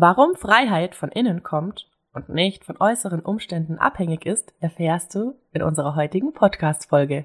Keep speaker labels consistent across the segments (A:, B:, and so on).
A: Warum Freiheit von innen kommt und nicht von äußeren Umständen abhängig ist, erfährst du in unserer heutigen Podcast-Folge.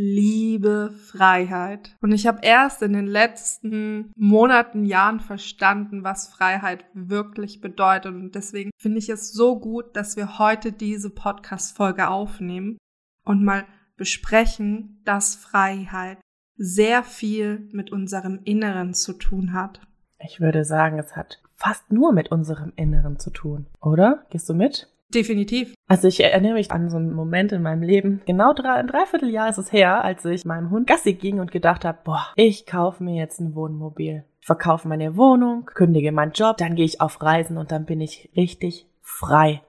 B: liebe Freiheit. Und ich habe erst in den letzten Monaten, Jahren verstanden, was Freiheit wirklich bedeutet. Und deswegen finde ich es so gut, dass wir heute diese Podcast-Folge aufnehmen und mal besprechen, dass Freiheit sehr viel mit unserem Inneren zu tun hat.
A: Ich würde sagen, es hat fast nur mit unserem Inneren zu tun, oder? Gehst du mit?
B: Definitiv.
A: Also ich erinnere mich an so einen Moment in meinem Leben. Genau drei, ein Dreivierteljahr ist es her, als ich meinem Hund Gassi ging und gedacht habe, boah, ich kaufe mir jetzt ein Wohnmobil. Verkaufe meine Wohnung, kündige meinen Job, dann gehe ich auf Reisen und dann bin ich richtig frei.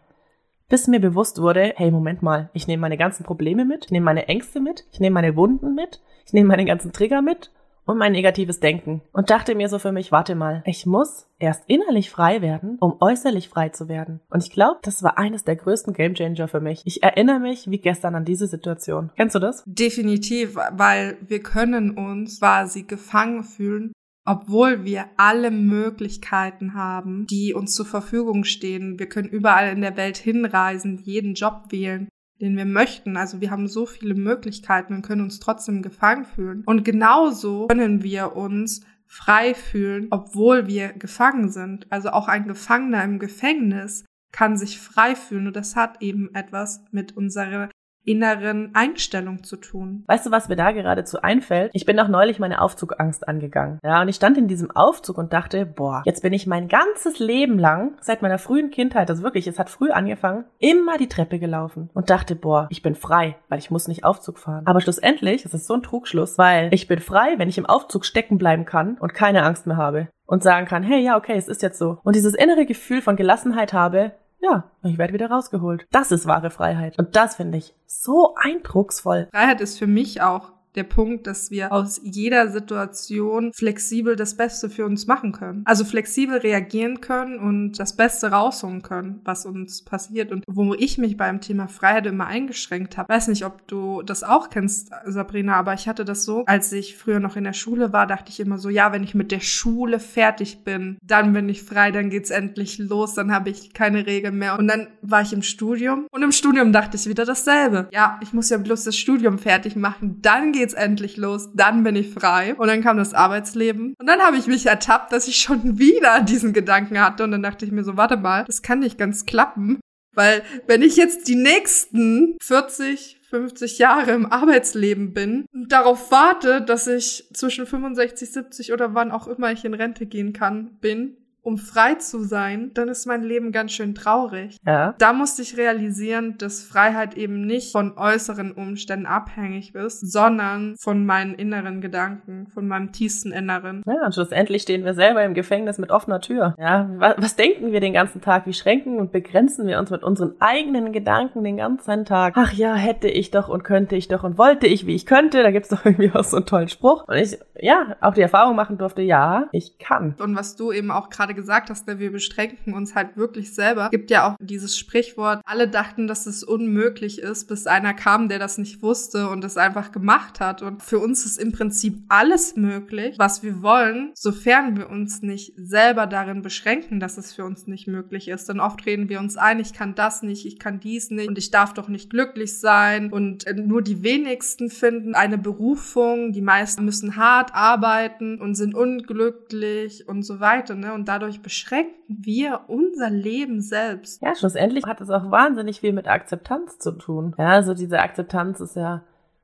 A: Bis mir bewusst wurde, hey, Moment mal, ich nehme meine ganzen Probleme mit, ich nehme meine Ängste mit, ich nehme meine Wunden mit, ich nehme meine ganzen Trigger mit und mein negatives Denken und dachte mir so für mich, warte mal, ich muss erst innerlich frei werden, um äußerlich frei zu werden. Und ich glaube, das war eines der größten Gamechanger für mich. Ich erinnere mich wie gestern an diese Situation. Kennst du das?
B: Definitiv, weil wir können uns quasi gefangen fühlen obwohl wir alle Möglichkeiten haben, die uns zur Verfügung stehen. Wir können überall in der Welt hinreisen, jeden Job wählen den wir möchten. Also wir haben so viele Möglichkeiten und können uns trotzdem gefangen fühlen. Und genauso können wir uns frei fühlen, obwohl wir gefangen sind. Also auch ein Gefangener im Gefängnis kann sich frei fühlen und das hat eben etwas mit unserer inneren Einstellung zu tun.
A: Weißt du, was mir da geradezu einfällt? Ich bin auch neulich meine Aufzugangst angegangen. Ja, und ich stand in diesem Aufzug und dachte, boah, jetzt bin ich mein ganzes Leben lang, seit meiner frühen Kindheit, also wirklich, es hat früh angefangen, immer die Treppe gelaufen und dachte, boah, ich bin frei, weil ich muss nicht Aufzug fahren. Aber schlussendlich, das ist so ein Trugschluss, weil ich bin frei, wenn ich im Aufzug stecken bleiben kann und keine Angst mehr habe und sagen kann, hey, ja, okay, es ist jetzt so. Und dieses innere Gefühl von Gelassenheit habe, ja, ich werde wieder rausgeholt. Das ist wahre Freiheit. Und das finde ich so eindrucksvoll.
B: Freiheit ist für mich auch der Punkt, dass wir aus jeder Situation flexibel das Beste für uns machen können. Also flexibel reagieren können und das Beste rausholen können, was uns passiert. Und wo ich mich beim Thema Freiheit immer eingeschränkt habe, weiß nicht, ob du das auch kennst, Sabrina, aber ich hatte das so, als ich früher noch in der Schule war, dachte ich immer so, ja, wenn ich mit der Schule fertig bin, dann bin ich frei, dann geht's endlich los, dann habe ich keine Regeln mehr. Und dann war ich im Studium und im Studium dachte ich wieder dasselbe. Ja, ich muss ja bloß das Studium fertig machen, dann geht's endlich los, dann bin ich frei. Und dann kam das Arbeitsleben. Und dann habe ich mich ertappt, dass ich schon wieder diesen Gedanken hatte. Und dann dachte ich mir so, warte mal, das kann nicht ganz klappen. Weil wenn ich jetzt die nächsten 40, 50 Jahre im Arbeitsleben bin und darauf warte, dass ich zwischen 65, 70 oder wann auch immer ich in Rente gehen kann, bin, um frei zu sein, dann ist mein Leben ganz schön traurig.
A: Ja.
B: Da musste ich realisieren, dass Freiheit eben nicht von äußeren Umständen abhängig ist, sondern von meinen inneren Gedanken, von meinem tiefsten Inneren.
A: Ja, und schlussendlich stehen wir selber im Gefängnis mit offener Tür. Ja, was, was denken wir den ganzen Tag? Wie schränken und begrenzen wir uns mit unseren eigenen Gedanken den ganzen Tag? Ach ja, hätte ich doch und könnte ich doch und wollte ich, wie ich könnte. Da gibt's doch irgendwie auch so einen tollen Spruch. Und ich, ja, auch die Erfahrung machen durfte, ja, ich kann.
B: Und was du eben auch gerade gerade gesagt hast, ne, wir beschränken uns halt wirklich selber. Gibt ja auch dieses Sprichwort, alle dachten, dass es unmöglich ist, bis einer kam, der das nicht wusste und es einfach gemacht hat. Und für uns ist im Prinzip alles möglich, was wir wollen, sofern wir uns nicht selber darin beschränken, dass es für uns nicht möglich ist. Denn oft reden wir uns ein, ich kann das nicht, ich kann dies nicht und ich darf doch nicht glücklich sein und äh, nur die wenigsten finden eine Berufung, die meisten müssen hart arbeiten und sind unglücklich und so weiter. Ne? Und dadurch beschränken wir unser Leben selbst.
A: Ja, schlussendlich hat es auch wahnsinnig viel mit Akzeptanz zu tun. Ja, also diese Akzeptanz ist ja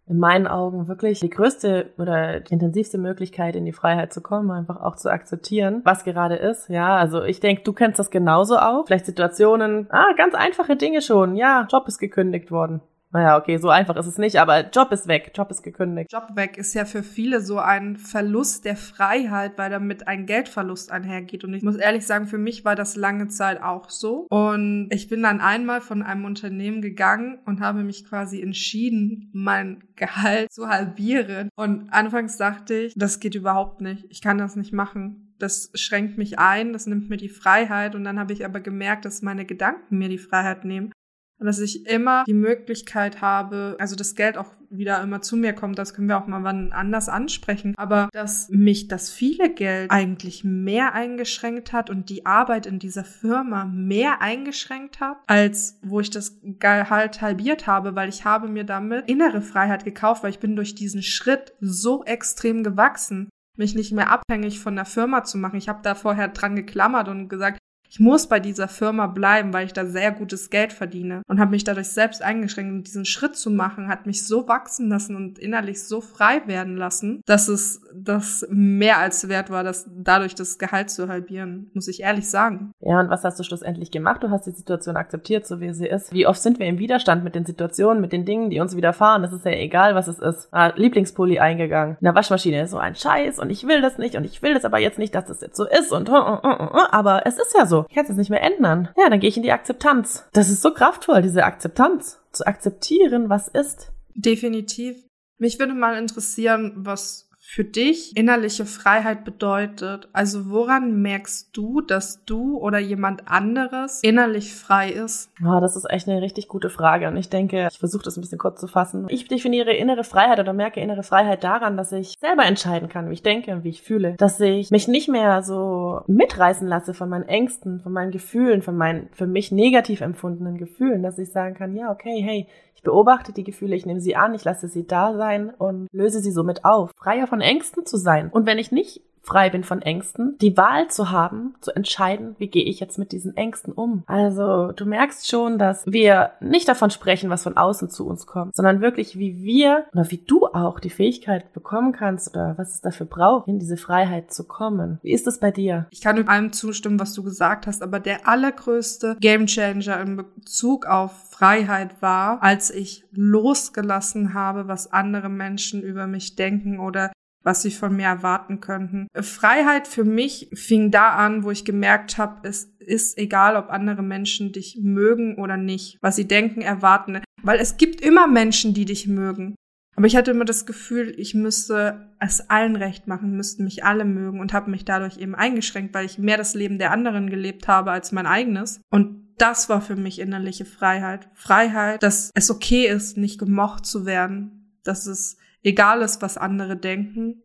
A: in meinen Augen wirklich die größte oder die intensivste Möglichkeit, in die Freiheit zu kommen, einfach auch zu akzeptieren, was gerade ist. Ja, also ich denke, du kennst das genauso auch. Vielleicht Situationen, ah, ganz einfache Dinge schon. Ja, Job ist gekündigt worden. Naja, okay, so einfach ist es nicht, aber Job ist weg, Job ist gekündigt.
B: Job weg ist ja für viele so ein Verlust der Freiheit, weil damit ein Geldverlust einhergeht. Und ich muss ehrlich sagen, für mich war das lange Zeit auch so. Und ich bin dann einmal von einem Unternehmen gegangen und habe mich quasi entschieden, mein Gehalt zu halbieren. Und anfangs dachte ich, das geht überhaupt nicht. Ich kann das nicht machen das schränkt mich ein, das nimmt mir die Freiheit und dann habe ich aber gemerkt, dass meine Gedanken mir die Freiheit nehmen und dass ich immer die Möglichkeit habe, also das Geld auch wieder immer zu mir kommt, das können wir auch mal wann anders ansprechen, aber dass mich das viele Geld eigentlich mehr eingeschränkt hat und die Arbeit in dieser Firma mehr eingeschränkt hat, als wo ich das Gehalt halbiert habe, weil ich habe mir damit innere Freiheit gekauft, weil ich bin durch diesen Schritt so extrem gewachsen mich nicht mehr abhängig von der Firma zu machen. Ich habe da vorher dran geklammert und gesagt, ich muss bei dieser Firma bleiben, weil ich da sehr gutes Geld verdiene und habe mich dadurch selbst eingeschränkt. Und diesen Schritt zu machen, hat mich so wachsen lassen und innerlich so frei werden lassen, dass es das mehr als wert war, das dadurch das Gehalt zu halbieren, muss ich ehrlich sagen.
A: Ja, und was hast du schlussendlich gemacht? Du hast die Situation akzeptiert, so wie sie ist. Wie oft sind wir im Widerstand mit den Situationen, mit den Dingen, die uns widerfahren? Das ist ja egal, was es ist. Ah, Lieblingspulli eingegangen. In der Waschmaschine ist so ein Scheiß und ich will das nicht und ich will das aber jetzt nicht, dass das jetzt so ist und aber es ist ja so. Ich kann es jetzt nicht mehr ändern. Ja, dann gehe ich in die Akzeptanz. Das ist so kraftvoll, diese Akzeptanz. Zu akzeptieren, was ist.
B: Definitiv. Mich würde mal interessieren, was für dich innerliche Freiheit bedeutet. Also woran merkst du, dass du oder jemand anderes innerlich frei ist?
A: Oh, das ist echt eine richtig gute Frage und ich denke, ich versuche das ein bisschen kurz zu fassen. Ich definiere innere Freiheit oder merke innere Freiheit daran, dass ich selber entscheiden kann, wie ich denke und wie ich fühle. Dass ich mich nicht mehr so mitreißen lasse von meinen Ängsten, von meinen Gefühlen, von meinen für mich negativ empfundenen Gefühlen, dass ich sagen kann, ja, okay, hey, beobachte die Gefühle, ich nehme sie an, ich lasse sie da sein und löse sie somit auf. Freier von Ängsten zu sein. Und wenn ich nicht frei bin von Ängsten, die Wahl zu haben, zu entscheiden, wie gehe ich jetzt mit diesen Ängsten um. Also du merkst schon, dass wir nicht davon sprechen, was von außen zu uns kommt, sondern wirklich, wie wir oder wie du auch die Fähigkeit bekommen kannst oder was es dafür braucht, in diese Freiheit zu kommen. Wie ist es bei dir?
B: Ich kann mit allem zustimmen, was du gesagt hast, aber der allergrößte Gamechanger in Bezug auf Freiheit war, als ich losgelassen habe, was andere Menschen über mich denken oder was sie von mir erwarten könnten. Freiheit für mich fing da an, wo ich gemerkt habe, es ist egal, ob andere Menschen dich mögen oder nicht, was sie denken, erwarten. Weil es gibt immer Menschen, die dich mögen. Aber ich hatte immer das Gefühl, ich müsste es allen recht machen, müssten mich alle mögen und habe mich dadurch eben eingeschränkt, weil ich mehr das Leben der anderen gelebt habe als mein eigenes. Und das war für mich innerliche Freiheit. Freiheit, dass es okay ist, nicht gemocht zu werden, dass es egal ist, was andere denken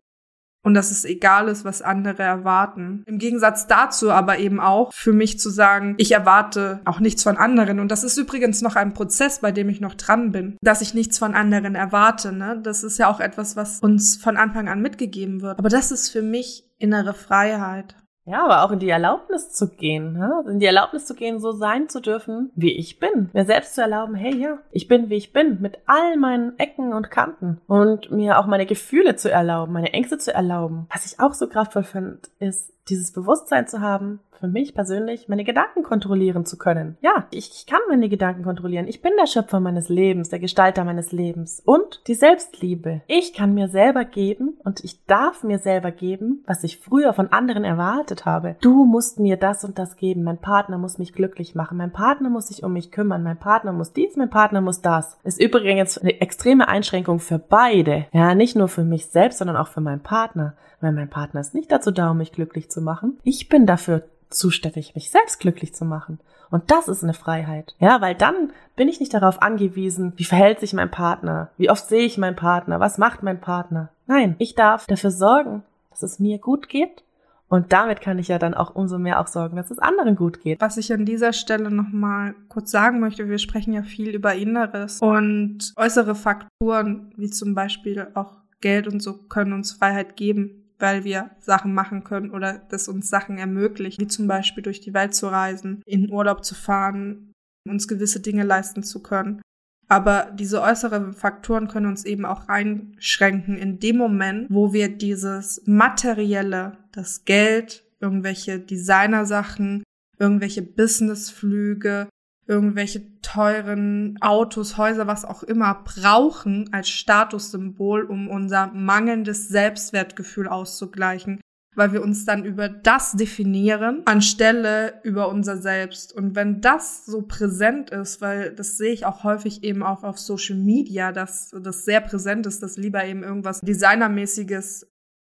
B: und dass es egal ist, was andere erwarten. Im Gegensatz dazu aber eben auch für mich zu sagen, ich erwarte auch nichts von anderen. Und das ist übrigens noch ein Prozess, bei dem ich noch dran bin, dass ich nichts von anderen erwarte. Ne? Das ist ja auch etwas, was uns von Anfang an mitgegeben wird. Aber das ist für mich innere Freiheit.
A: Ja, aber auch in die Erlaubnis zu gehen, ne? in die Erlaubnis zu gehen, so sein zu dürfen, wie ich bin. Mir selbst zu erlauben, hey, ja, ich bin, wie ich bin, mit all meinen Ecken und Kanten. Und mir auch meine Gefühle zu erlauben, meine Ängste zu erlauben. Was ich auch so kraftvoll finde, ist, dieses Bewusstsein zu haben, für mich persönlich, meine Gedanken kontrollieren zu können. Ja, ich, ich, kann meine Gedanken kontrollieren. Ich bin der Schöpfer meines Lebens, der Gestalter meines Lebens und die Selbstliebe. Ich kann mir selber geben und ich darf mir selber geben, was ich früher von anderen erwartet habe. Du musst mir das und das geben. Mein Partner muss mich glücklich machen. Mein Partner muss sich um mich kümmern. Mein Partner muss dies, mein Partner muss das. Ist übrigens eine extreme Einschränkung für beide. Ja, nicht nur für mich selbst, sondern auch für meinen Partner. Weil mein Partner ist nicht dazu da, um mich glücklich zu machen. Ich bin dafür zuständig, mich selbst glücklich zu machen. Und das ist eine Freiheit. Ja, weil dann bin ich nicht darauf angewiesen, wie verhält sich mein Partner, wie oft sehe ich meinen Partner, was macht mein Partner. Nein, ich darf dafür sorgen, dass es mir gut geht. Und damit kann ich ja dann auch umso mehr auch sorgen, dass es anderen gut geht.
B: Was ich an dieser Stelle nochmal kurz sagen möchte, wir sprechen ja viel über Inneres und äußere Faktoren, wie zum Beispiel auch Geld und so, können uns Freiheit geben weil wir Sachen machen können oder das uns Sachen ermöglicht, wie zum Beispiel durch die Welt zu reisen, in Urlaub zu fahren, uns gewisse Dinge leisten zu können. Aber diese äußeren Faktoren können uns eben auch einschränken in dem Moment, wo wir dieses Materielle, das Geld, irgendwelche Designersachen, irgendwelche Businessflüge, irgendwelche teuren Autos, Häuser, was auch immer brauchen als Statussymbol, um unser mangelndes Selbstwertgefühl auszugleichen, weil wir uns dann über das definieren, anstelle über unser Selbst. Und wenn das so präsent ist, weil das sehe ich auch häufig eben auch auf Social Media, dass das sehr präsent ist, dass lieber eben irgendwas Designermäßiges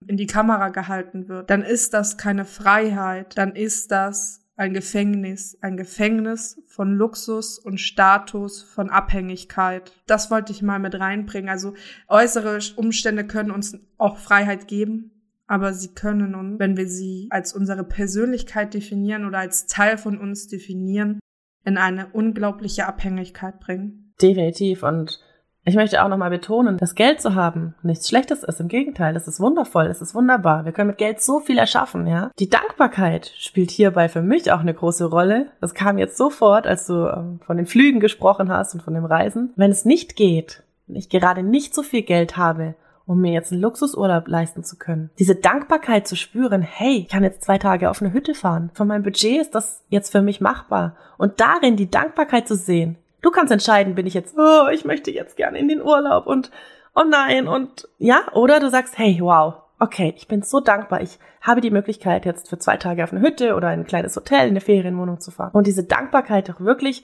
B: in die Kamera gehalten wird, dann ist das keine Freiheit, dann ist das ein Gefängnis, ein Gefängnis von Luxus und Status, von Abhängigkeit. Das wollte ich mal mit reinbringen. Also äußere Umstände können uns auch Freiheit geben, aber sie können uns, wenn wir sie als unsere Persönlichkeit definieren oder als Teil von uns definieren, in eine unglaubliche Abhängigkeit bringen.
A: Definitiv und ich möchte auch nochmal betonen, dass Geld zu haben nichts Schlechtes ist. Im Gegenteil, das ist wundervoll, das ist wunderbar. Wir können mit Geld so viel erschaffen, ja. Die Dankbarkeit spielt hierbei für mich auch eine große Rolle. Das kam jetzt sofort, als du ähm, von den Flügen gesprochen hast und von dem Reisen. Wenn es nicht geht, wenn ich gerade nicht so viel Geld habe, um mir jetzt einen Luxusurlaub leisten zu können. Diese Dankbarkeit zu spüren, hey, ich kann jetzt zwei Tage auf eine Hütte fahren. Von meinem Budget ist das jetzt für mich machbar. Und darin die Dankbarkeit zu sehen, Du kannst entscheiden, bin ich jetzt, oh, ich möchte jetzt gerne in den Urlaub und oh nein und ja, oder du sagst, hey, wow, okay, ich bin so dankbar, ich habe die Möglichkeit jetzt für zwei Tage auf eine Hütte oder ein kleines Hotel, in eine Ferienwohnung zu fahren und diese Dankbarkeit auch wirklich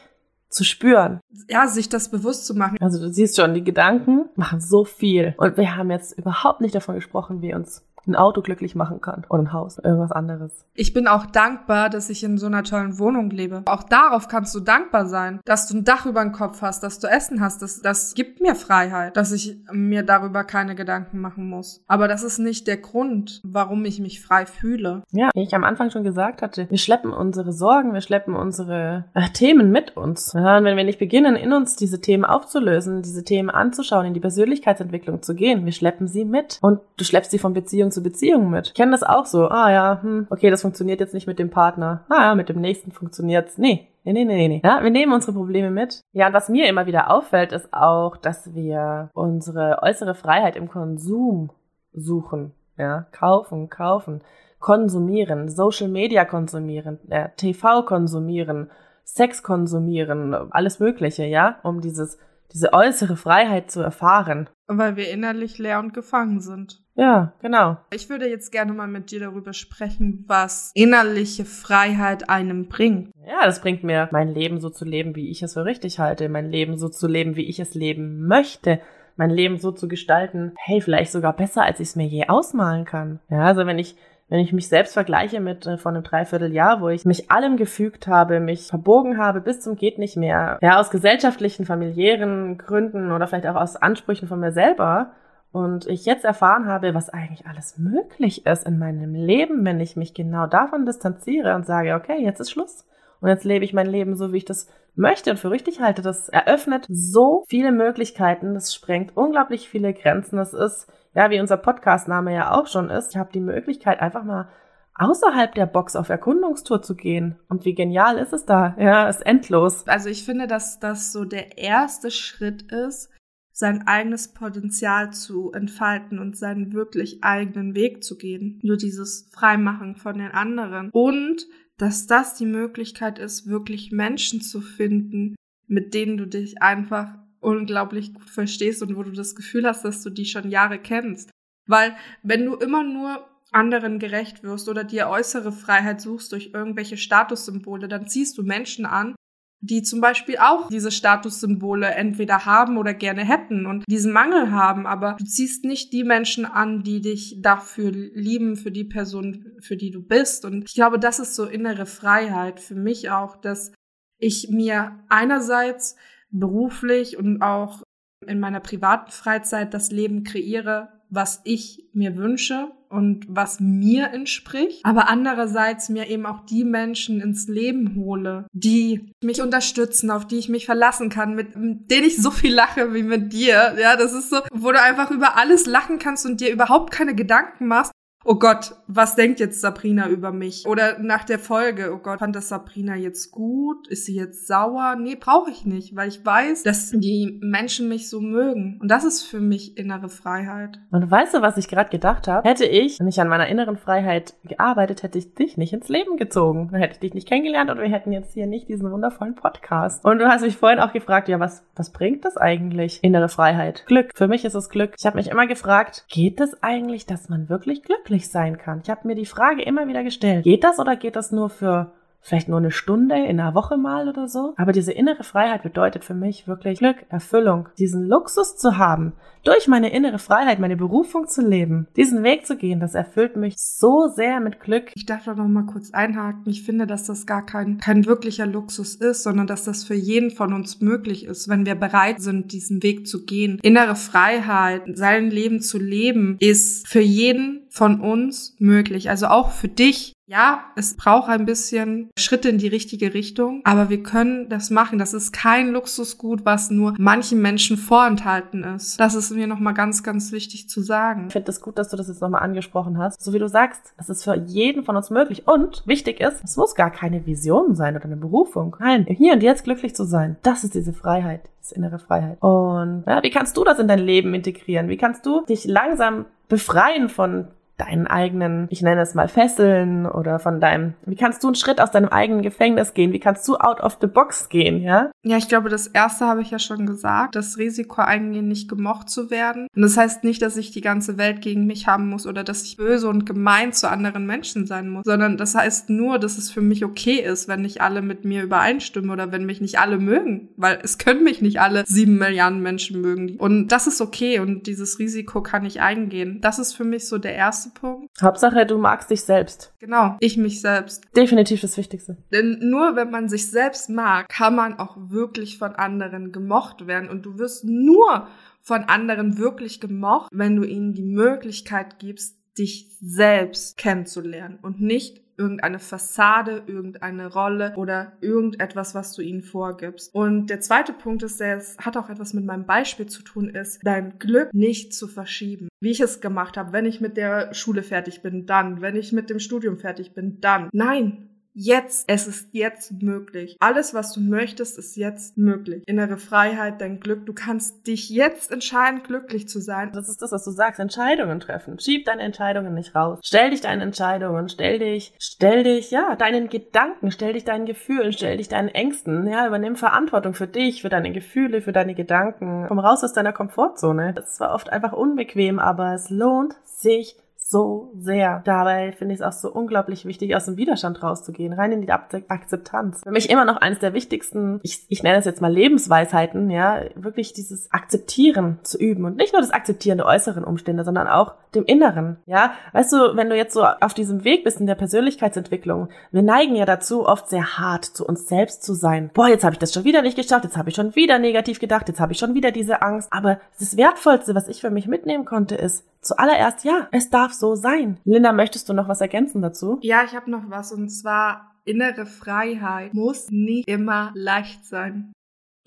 A: zu spüren.
B: Ja, sich das bewusst zu machen.
A: Also du siehst schon, die Gedanken machen so viel. Und wir haben jetzt überhaupt nicht davon gesprochen, wie uns ein Auto glücklich machen kann oder ein Haus, irgendwas anderes.
B: Ich bin auch dankbar, dass ich in so einer tollen Wohnung lebe. Auch darauf kannst du dankbar sein, dass du ein Dach über den Kopf hast, dass du Essen hast. Das, das gibt mir Freiheit, dass ich mir darüber keine Gedanken machen muss. Aber das ist nicht der Grund, warum ich mich frei fühle.
A: Ja, wie ich am Anfang schon gesagt hatte, wir schleppen unsere Sorgen, wir schleppen unsere äh, Themen mit uns. Ja, und wenn wir nicht beginnen, in uns diese Themen aufzulösen, diese Themen anzuschauen, in die Persönlichkeitsentwicklung zu gehen, wir schleppen sie mit. Und du schleppst sie von Beziehung zu zu Beziehungen mit. Ich kenne das auch so. Ah ja, hm, okay, das funktioniert jetzt nicht mit dem Partner. Ah ja, mit dem nächsten funktioniert's. Nee. Nee, nee, nee, nee. Ja, wir nehmen unsere Probleme mit. Ja, und was mir immer wieder auffällt, ist auch, dass wir unsere äußere Freiheit im Konsum suchen. Ja, kaufen, kaufen, konsumieren, Social Media konsumieren, äh, TV konsumieren, Sex konsumieren, alles Mögliche, ja, um dieses diese äußere Freiheit zu erfahren.
B: Weil wir innerlich leer und gefangen sind.
A: Ja, genau.
B: Ich würde jetzt gerne mal mit dir darüber sprechen, was innerliche Freiheit einem bringt.
A: Ja, das bringt mir, mein Leben so zu leben, wie ich es für richtig halte, mein Leben so zu leben, wie ich es leben möchte, mein Leben so zu gestalten, hey, vielleicht sogar besser, als ich es mir je ausmalen kann. Ja, also wenn ich wenn ich mich selbst vergleiche mit äh, von einem Dreivierteljahr, wo ich mich allem gefügt habe, mich verbogen habe bis zum geht nicht mehr, ja, aus gesellschaftlichen, familiären Gründen oder vielleicht auch aus Ansprüchen von mir selber, und ich jetzt erfahren habe, was eigentlich alles möglich ist in meinem Leben, wenn ich mich genau davon distanziere und sage, okay, jetzt ist Schluss. Und jetzt lebe ich mein Leben so, wie ich das möchte und für richtig halte. Das eröffnet so viele Möglichkeiten. Das sprengt unglaublich viele Grenzen. Das ist ja, wie unser Podcast-Name ja auch schon ist, ich habe die Möglichkeit, einfach mal außerhalb der Box auf Erkundungstour zu gehen. Und wie genial ist es da? Ja, ist endlos.
B: Also ich finde, dass das so der erste Schritt ist, sein eigenes Potenzial zu entfalten und seinen wirklich eigenen Weg zu gehen. Nur dieses Freimachen von den anderen. Und dass das die Möglichkeit ist, wirklich Menschen zu finden, mit denen du dich einfach unglaublich gut verstehst und wo du das Gefühl hast, dass du die schon Jahre kennst. Weil wenn du immer nur anderen gerecht wirst oder dir äußere Freiheit suchst durch irgendwelche Statussymbole, dann ziehst du Menschen an, die zum Beispiel auch diese Statussymbole entweder haben oder gerne hätten und diesen Mangel haben, aber du ziehst nicht die Menschen an, die dich dafür lieben, für die Person, für die du bist. Und ich glaube, das ist so innere Freiheit für mich auch, dass ich mir einerseits beruflich und auch in meiner privaten Freizeit das Leben kreiere, was ich mir wünsche und was mir entspricht, aber andererseits mir eben auch die Menschen ins Leben hole, die mich unterstützen, auf die ich mich verlassen kann, mit denen ich so viel lache wie mit dir. Ja, das ist so, wo du einfach über alles lachen kannst und dir überhaupt keine Gedanken machst oh Gott, was denkt jetzt Sabrina über mich? Oder nach der Folge, oh Gott, fand das Sabrina jetzt gut? Ist sie jetzt sauer? Nee, brauche ich nicht, weil ich weiß, dass die Menschen mich so mögen. Und das ist für mich innere Freiheit.
A: Und weißt du, was ich gerade gedacht habe? Hätte ich nicht an meiner inneren Freiheit gearbeitet, hätte ich dich nicht ins Leben gezogen. Dann hätte ich dich nicht kennengelernt und wir hätten jetzt hier nicht diesen wundervollen Podcast. Und du hast mich vorhin auch gefragt, ja, was, was bringt das eigentlich? Innere Freiheit. Glück. Für mich ist es Glück. Ich habe mich immer gefragt, geht es eigentlich, dass man wirklich glücklich sein kann? Ich habe mir die Frage immer wieder gestellt. Geht das oder geht das nur für vielleicht nur eine Stunde in einer Woche mal oder so. Aber diese innere Freiheit bedeutet für mich wirklich Glück, Erfüllung, diesen Luxus zu haben, durch meine innere Freiheit, meine Berufung zu leben, diesen Weg zu gehen, das erfüllt mich so sehr mit Glück.
B: Ich darf da noch mal kurz einhaken. Ich finde, dass das gar kein, kein wirklicher Luxus ist, sondern dass das für jeden von uns möglich ist, wenn wir bereit sind, diesen Weg zu gehen. Innere Freiheit, sein Leben zu leben, ist für jeden von uns möglich. Also auch für dich. Ja, es braucht ein bisschen Schritte in die richtige Richtung, aber wir können das machen. Das ist kein Luxusgut, was nur manchen Menschen vorenthalten ist. Das ist mir nochmal ganz, ganz wichtig zu sagen.
A: Ich finde es das gut, dass du das jetzt nochmal angesprochen hast. So wie du sagst, es ist für jeden von uns möglich. Und wichtig ist, es muss gar keine Vision sein oder eine Berufung. Nein, hier und jetzt glücklich zu sein. Das ist diese Freiheit, diese innere Freiheit. Und ja, wie kannst du das in dein Leben integrieren? Wie kannst du dich langsam befreien von deinen eigenen, ich nenne es mal Fesseln oder von deinem, wie kannst du einen Schritt aus deinem eigenen Gefängnis gehen? Wie kannst du out of the box gehen, ja?
B: Ja, ich glaube, das erste habe ich ja schon gesagt, das Risiko eingehen, nicht gemocht zu werden. Und das heißt nicht, dass ich die ganze Welt gegen mich haben muss oder dass ich böse und gemein zu anderen Menschen sein muss, sondern das heißt nur, dass es für mich okay ist, wenn nicht alle mit mir übereinstimmen oder wenn mich nicht alle mögen, weil es können mich nicht alle sieben Milliarden Menschen mögen. Und das ist okay und dieses Risiko kann ich eingehen. Das ist für mich so der erste erste Punkt.
A: Hauptsache, du magst dich selbst.
B: Genau, ich mich selbst.
A: Definitiv das Wichtigste.
B: Denn nur wenn man sich selbst mag, kann man auch wirklich von anderen gemocht werden. Und du wirst nur von anderen wirklich gemocht, wenn du ihnen die Möglichkeit gibst, dich selbst kennenzulernen und nicht irgendeine Fassade, irgendeine Rolle oder irgendetwas, was du ihnen vorgibst. Und der zweite Punkt ist, der hat auch etwas mit meinem Beispiel zu tun, ist, dein Glück nicht zu verschieben. Wie ich es gemacht habe, wenn ich mit der Schule fertig bin, dann, wenn ich mit dem Studium fertig bin, dann. Nein, jetzt. Es ist jetzt möglich. Alles, was du möchtest, ist jetzt möglich. Innere Freiheit, dein Glück. Du kannst dich jetzt entscheiden, glücklich zu sein.
A: Das ist das, was du sagst. Entscheidungen treffen. Schieb deine Entscheidungen nicht raus. Stell dich deinen Entscheidungen. Stell dich, stell dich, ja, deinen Gedanken. Stell dich deinen Gefühlen. Stell dich deinen Ängsten. Ja, übernimm Verantwortung für dich, für deine Gefühle, für deine Gedanken. Komm raus aus deiner Komfortzone. Das ist zwar oft einfach unbequem, aber es lohnt sich so sehr. Dabei finde ich es auch so unglaublich wichtig, aus dem Widerstand rauszugehen, rein in die Akzeptanz. Für mich immer noch eines der wichtigsten, ich, ich nenne es jetzt mal Lebensweisheiten, ja, wirklich dieses Akzeptieren zu üben und nicht nur das Akzeptieren der äußeren Umstände, sondern auch dem Inneren, ja. Weißt du, wenn du jetzt so auf diesem Weg bist in der Persönlichkeitsentwicklung, wir neigen ja dazu, oft sehr hart zu uns selbst zu sein. Boah, jetzt habe ich das schon wieder nicht geschafft, jetzt habe ich schon wieder negativ gedacht, jetzt habe ich schon wieder diese Angst. Aber das Wertvollste, was ich für mich mitnehmen konnte, ist, zuallererst, ja, es darf so sein. Linda, möchtest du noch was ergänzen dazu?
B: Ja, ich habe noch was und zwar innere Freiheit muss nicht immer leicht sein.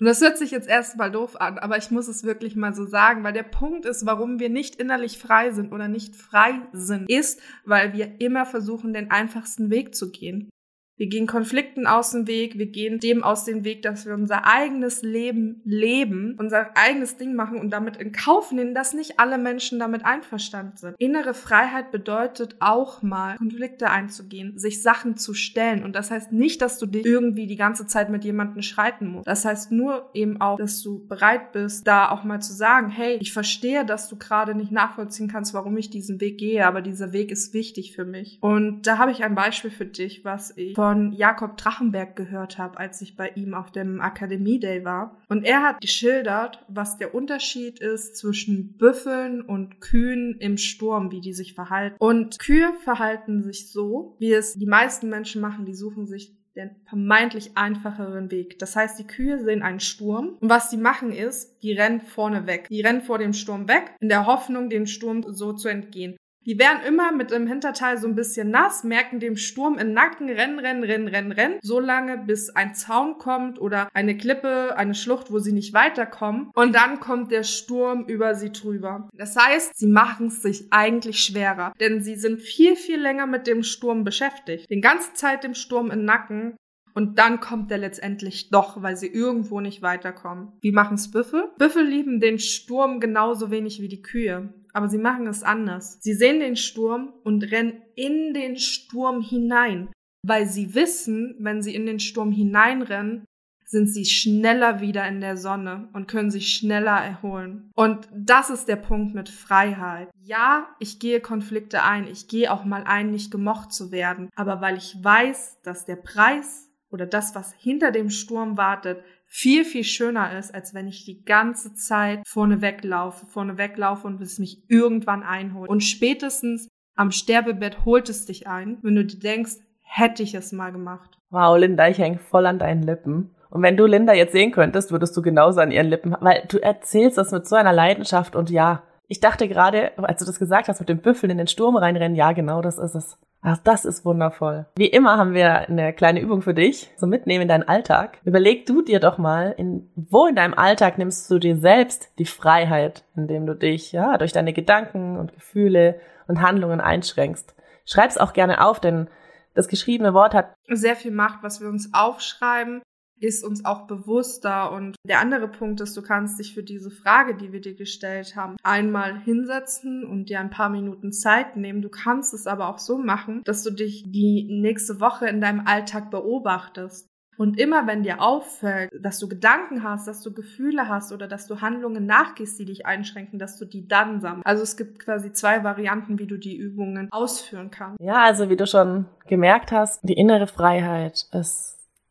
B: Und das hört sich jetzt erstmal doof an, aber ich muss es wirklich mal so sagen, weil der Punkt ist, warum wir nicht innerlich frei sind oder nicht frei sind, ist, weil wir immer versuchen, den einfachsten Weg zu gehen. Wir gehen Konflikten aus dem Weg, wir gehen dem aus dem Weg, dass wir unser eigenes Leben leben, unser eigenes Ding machen und damit in Kauf nehmen, dass nicht alle Menschen damit einverstanden sind. Innere Freiheit bedeutet auch mal, Konflikte einzugehen, sich Sachen zu stellen. Und das heißt nicht, dass du dich irgendwie die ganze Zeit mit jemandem schreiten musst. Das heißt nur eben auch, dass du bereit bist, da auch mal zu sagen, hey, ich verstehe, dass du gerade nicht nachvollziehen kannst, warum ich diesen Weg gehe, aber dieser Weg ist wichtig für mich. Und da habe ich ein Beispiel für dich, was ich von Jakob Drachenberg gehört habe, als ich bei ihm auf dem Akademie Day war. Und er hat geschildert, was der Unterschied ist zwischen Büffeln und Kühen im Sturm, wie die sich verhalten. Und Kühe verhalten sich so, wie es die meisten Menschen machen, die suchen sich den vermeintlich einfacheren Weg. Das heißt, die Kühe sehen einen Sturm und was die machen ist, die rennen vorne weg. Die rennen vor dem Sturm weg, in der Hoffnung, dem Sturm so zu entgehen. Die werden immer mit dem Hinterteil so ein bisschen nass, merken dem Sturm im Nacken, rennen, rennen, rennen, rennen, rennen, so lange, bis ein Zaun kommt oder eine Klippe, eine Schlucht, wo sie nicht weiterkommen. Und dann kommt der Sturm über sie drüber. Das heißt, sie machen es sich eigentlich schwerer, denn sie sind viel, viel länger mit dem Sturm beschäftigt. Den ganzen Zeit dem Sturm im Nacken und dann kommt er letztendlich doch, weil sie irgendwo nicht weiterkommen. Wie machen's Büffel? Büffel lieben den Sturm genauso wenig wie die Kühe. Aber sie machen es anders. Sie sehen den Sturm und rennen in den Sturm hinein. Weil sie wissen, wenn sie in den Sturm hineinrennen, sind sie schneller wieder in der Sonne und können sich schneller erholen. Und das ist der Punkt mit Freiheit. Ja, ich gehe Konflikte ein. Ich gehe auch mal ein, nicht gemocht zu werden. Aber weil ich weiß, dass der Preis oder das, was hinter dem Sturm wartet, viel, viel schöner ist, als wenn ich die ganze Zeit vorne weglaufe, vorne weglaufe und es mich irgendwann einholt. Und spätestens am Sterbebett holt es dich ein, wenn du dir denkst, hätte ich es mal gemacht.
A: Wow, Linda, ich hänge voll an deinen Lippen. Und wenn du Linda jetzt sehen könntest, würdest du genauso an ihren Lippen, weil du erzählst das mit so einer Leidenschaft und ja, ich dachte gerade, als du das gesagt hast, mit dem Büffel in den Sturm reinrennen, ja, genau das ist es. Ach, das ist wundervoll. Wie immer haben wir eine kleine Übung für dich, so mitnehmen in deinen Alltag. Überleg du dir doch mal, in, wo in deinem Alltag nimmst du dir selbst die Freiheit, indem du dich, ja, durch deine Gedanken und Gefühle und Handlungen einschränkst. Schreib's auch gerne auf, denn das geschriebene Wort hat
B: sehr viel Macht, was wir uns aufschreiben ist uns auch bewusster. Und der andere Punkt ist, du kannst dich für diese Frage, die wir dir gestellt haben, einmal hinsetzen und dir ein paar Minuten Zeit nehmen. Du kannst es aber auch so machen, dass du dich die nächste Woche in deinem Alltag beobachtest. Und immer wenn dir auffällt, dass du Gedanken hast, dass du Gefühle hast oder dass du Handlungen nachgehst, die dich einschränken, dass du die dann sammelst. Also es gibt quasi zwei Varianten, wie du die Übungen ausführen kannst.
A: Ja, also wie du schon gemerkt hast, die innere Freiheit ist